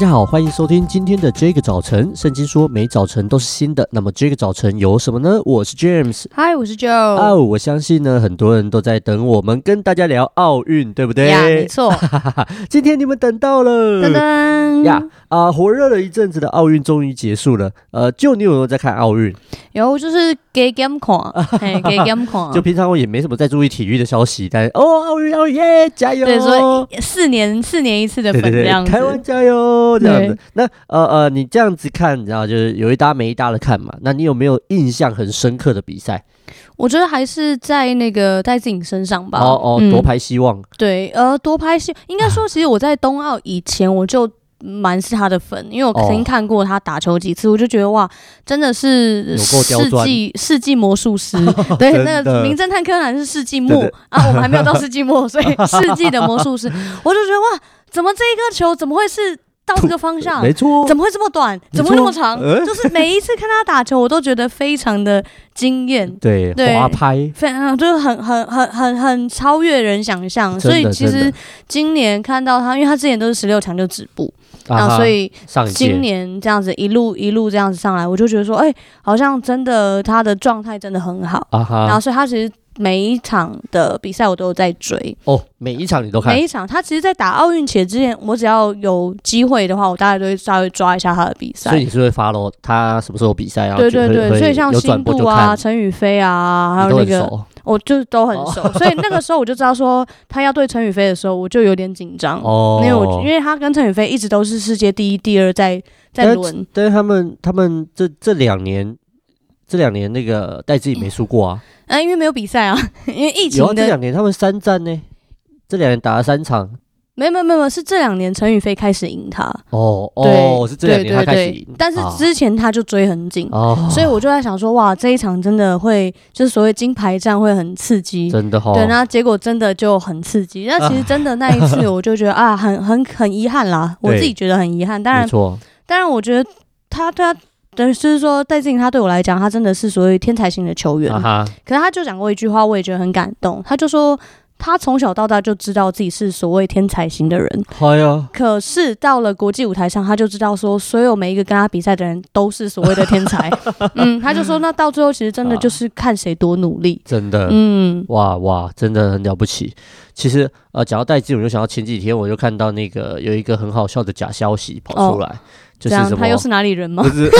大家好，欢迎收听今天的这个早晨。圣经说每早晨都是新的，那么这个早晨有什么呢？我是 James，嗨，我是 Joe。哦，我相信呢，很多人都在等我们跟大家聊奥运，对不对？呀，没错。今天你们等到了，噔噔呀啊！火热了一阵子的奥运终于结束了。呃，就你有没有在看奥运？有，就是给 game 看，给 game 看。就平常我也没什么在注意体育的消息，但哦，奥运奥运耶，加油！对，所以四年四年一次的分这样子，台湾加油！这样子，那呃呃，你这样子看，然后就是有一搭没一搭的看嘛。那你有没有印象很深刻的比赛？我觉得还是在那个戴资颖身上吧。哦哦，夺牌希望。对，呃，夺牌希应该说，其实我在冬奥以前我就蛮是他的粉，因为我曾经看过他打球几次，我就觉得哇，真的是世纪世纪魔术师。对，那个名侦探柯南是世纪末啊，我们还没有到 世纪末，所以世纪的魔术师，我就觉得哇，怎么这一个球怎么会是？到这个方向，没错，怎么会这么短？怎么会那么长？就是每一次看他打球，我都觉得非常的惊艳。对，滑拍，非常就是很很很很很超越人想象。所以其实今年看到他，因为他之前都是十六强就止步，然后所以今年这样子一路一路这样子上来，我就觉得说，哎，好像真的他的状态真的很好。然后所以他其实。每一场的比赛我都有在追哦，每一场你都看？每一场，他其实，在打奥运前之前，我只要有机会的话，我大概都会稍微抓一下他的比赛。所以你是会 follow 他什么时候比赛啊？对对对，所以像辛杜啊、陈宇飞啊，还有那个，我就都很熟。所以那个时候我就知道说，他要对陈宇飞的时候，我就有点紧张哦，因为我因为他跟陈宇飞一直都是世界第一、第二在在轮。但是他们他们这这两年这两年那个戴资颖没输过啊。啊，因为没有比赛啊，因为疫情的。有这两年他们三战呢，这两年打了三场。没有没有没有，是这两年陈宇飞开始赢他。哦哦，是这两年他开始赢。但是之前他就追很紧，所以我就在想说，哇，这一场真的会就是所谓金牌战会很刺激，真的哈。对，那结果真的就很刺激。那其实真的那一次，我就觉得啊，很很很遗憾啦，我自己觉得很遗憾。当然，当然，我觉得他他。等于就是说，戴志颖他对我来讲，他真的是所谓天才型的球员。Uh-huh. 可是他就讲过一句话，我也觉得很感动。他就说，他从小到大就知道自己是所谓天才型的人。系啊。可是到了国际舞台上，他就知道说，所有每一个跟他比赛的人都是所谓的天才。嗯，他就说，那到最后其实真的就是看谁多努力。真的。嗯。哇哇，真的很了不起。其实呃，讲到戴志颖，我就想到前几天我就看到那个有一个很好笑的假消息跑出来。Oh. 就是什么？他又是哪里人吗？不是，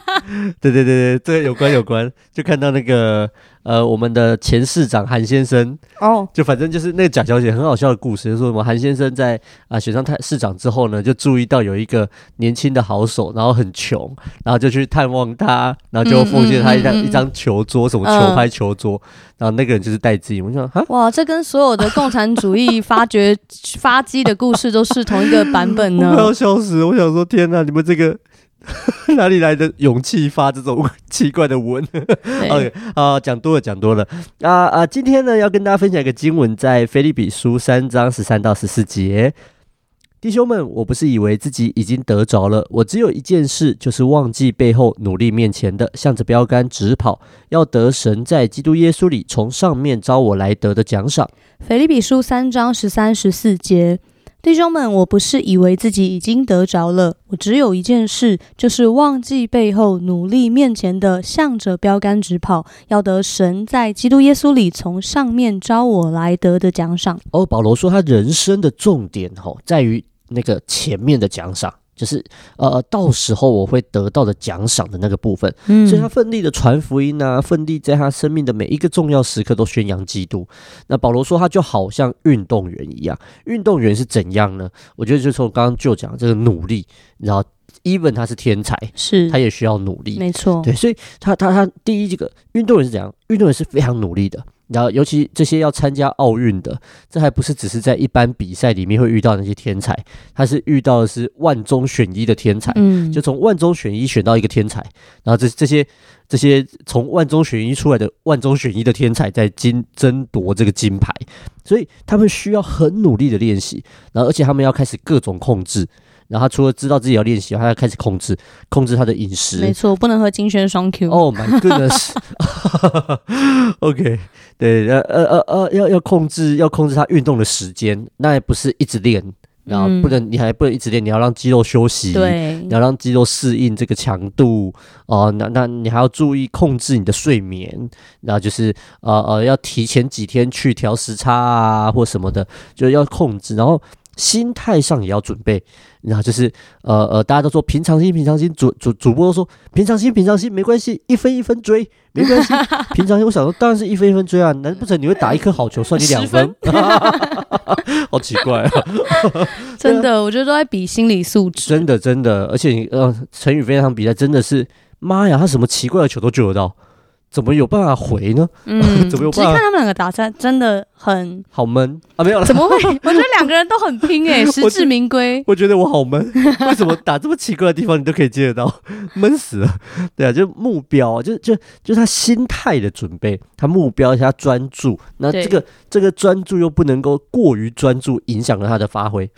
对对对对，这个有关有关，就看到那个呃，我们的前市长韩先生哦，就反正就是那个贾小姐，很好笑的故事，就说什么韩先生在啊选上太市长之后呢，就注意到有一个年轻的好手，然后很穷，然后就去探望他，然后就奉献他一张一张球桌，什么球拍球桌，然后那个人就是戴资颖。我想哈，哇，这跟所有的共产主义发掘 发迹的故事都是同一个版本呢，我要笑死！我想说，天哪，你们。这个 哪里来的勇气发这种奇怪的文？OK，好，讲多了，讲多了啊啊！今天呢，要跟大家分享一个经文，在腓立比书三章十三到十四节。弟兄们，我不是以为自己已经得着了，我只有一件事，就是忘记背后，努力面前的，向着标杆直跑，要得神在基督耶稣里从上面招我来得的奖赏。腓立比书三章十三十四节。弟兄们，我不是以为自己已经得着了，我只有一件事，就是忘记背后，努力面前的，向着标杆直跑，要得神在基督耶稣里从上面招我来得的奖赏。哦，保罗说他人生的重点吼，在于那个前面的奖赏。就是呃，到时候我会得到的奖赏的那个部分，嗯，所以他奋力的传福音啊，奋力在他生命的每一个重要时刻都宣扬基督。那保罗说，他就好像运动员一样，运动员是怎样呢？我觉得就从刚刚就讲这个努力，然后 even 他是天才，是他也需要努力，没错，对，所以他他他第一这个运动员是怎样？运动员是非常努力的。然后，尤其这些要参加奥运的，这还不是只是在一般比赛里面会遇到那些天才，他是遇到的是万中选一的天才，嗯，就从万中选一选到一个天才，然后这这些这些从万中选一出来的万中选一的天才在金争夺这个金牌，所以他们需要很努力的练习，然后而且他们要开始各种控制。然后他除了知道自己要练习，他要开始控制控制他的饮食。没错，不能喝金萱双 Q。Oh my goodness。OK，对，呃呃呃呃，要要控制要控制他运动的时间，那也不是一直练，然后不能，你还不能一直练，你要让肌肉休息，对，你要让肌肉适应这个强度哦。那那你还要注意控制你的睡眠，然后就是呃呃，要提前几天去调时差啊，或什么的，就要控制，然后。心态上也要准备，然后就是呃呃，大家都说平常心，平常心，主主主播都说平常心，平常心，没关系，一分一分追，没关系，平常心。我想说，当然是一分一分追啊，难不成你会打一颗好球算你两分？分 好奇怪 啊！真的，我觉得都在比心理素质。真的真的，而且你呃，陈宇飞那场比赛真的是，妈呀，他什么奇怪的球都救得到。怎么有办法回呢？嗯，怎么有办法？其实看他们两个打赛真的很好闷啊！没有了，怎么会？我觉得两个人都很拼诶，实至名归。我觉得我好闷，为什么打这么奇怪的地方你都可以接得到？闷死了！对啊，就目标，就就就他心态的准备，他目标他专注，那这个这个专注又不能够过于专注，影响了他的发挥。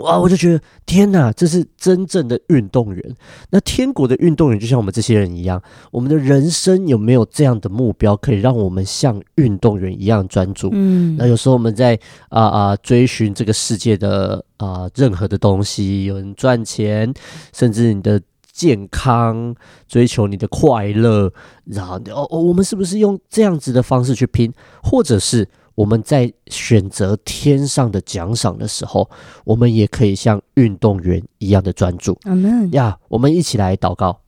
哇！我就觉得天哪，这是真正的运动员。那天国的运动员就像我们这些人一样，我们的人生有没有这样的目标，可以让我们像运动员一样专注？嗯，那有时候我们在啊啊、呃、追寻这个世界的啊、呃、任何的东西，有人赚钱，甚至你的健康，追求你的快乐，然后哦哦，我们是不是用这样子的方式去拼，或者是？我们在选择天上的奖赏的时候，我们也可以像运动员一样的专注。阿门呀！我们一起来祷告。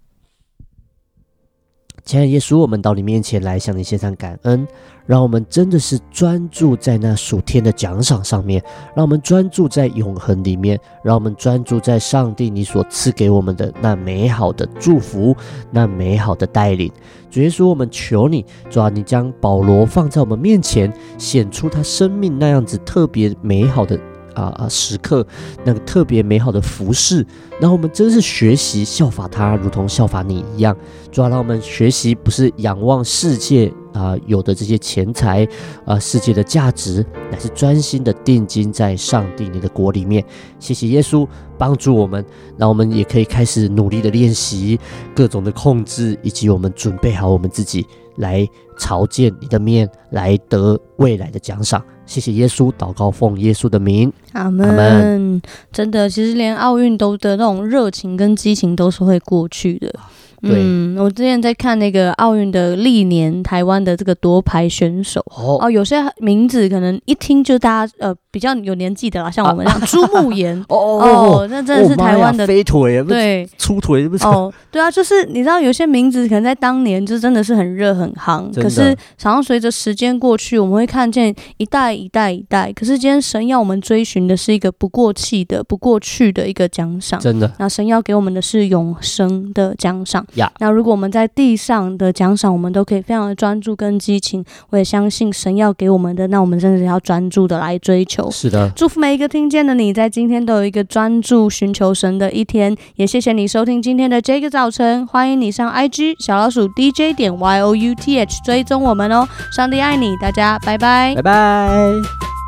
亲爱的耶稣，我们到你面前来向你献上感恩，让我们真的是专注在那属天的奖赏上面，让我们专注在永恒里面，让我们专注在上帝你所赐给我们的那美好的祝福，那美好的带领。主耶稣，我们求你，主啊，你将保罗放在我们面前，显出他生命那样子特别美好的。啊啊！时刻那个特别美好的服饰，然后我们真是学习效法他，如同效法你一样。主要让我们学习不是仰望世界啊有的这些钱财啊世界的价值，乃是专心的定睛在上帝你的国里面。谢谢耶稣帮助我们，让我们也可以开始努力的练习各种的控制，以及我们准备好我们自己来朝见你的面，来得未来的奖赏。谢谢耶稣，祷告奉耶稣的名，阿门。阿。真的，其实连奥运都的那种热情跟激情都是会过去的。对嗯，我之前在看那个奥运的历年台湾的这个夺牌选手哦，哦，有些名字可能一听就大家呃比较有年纪的啦，像我们这样朱慕炎 哦哦，那真的是台湾的飞腿，对，粗腿不是？哦，对啊，就是你知道有些名字可能在当年就真的是很热很夯，可是常常随着时间过去，我们会看见一代一代一代，可是今天神要我们追寻的是一个不过气的、不过去的一个奖赏，真的，那神要给我们的是永生的奖赏。呀。那如果我们在地上的奖赏，我们都可以非常的专注跟激情，我也相信神要给我们的，那我们真的是要专注的来追求。是的，祝福每一个听见的你，在今天都有一个专注寻求神的一天。也谢谢你收听今天的这个早晨，欢迎你上 IG 小老鼠 DJ 点 Y O U T H 追踪我们哦。上帝爱你，大家拜拜，拜拜。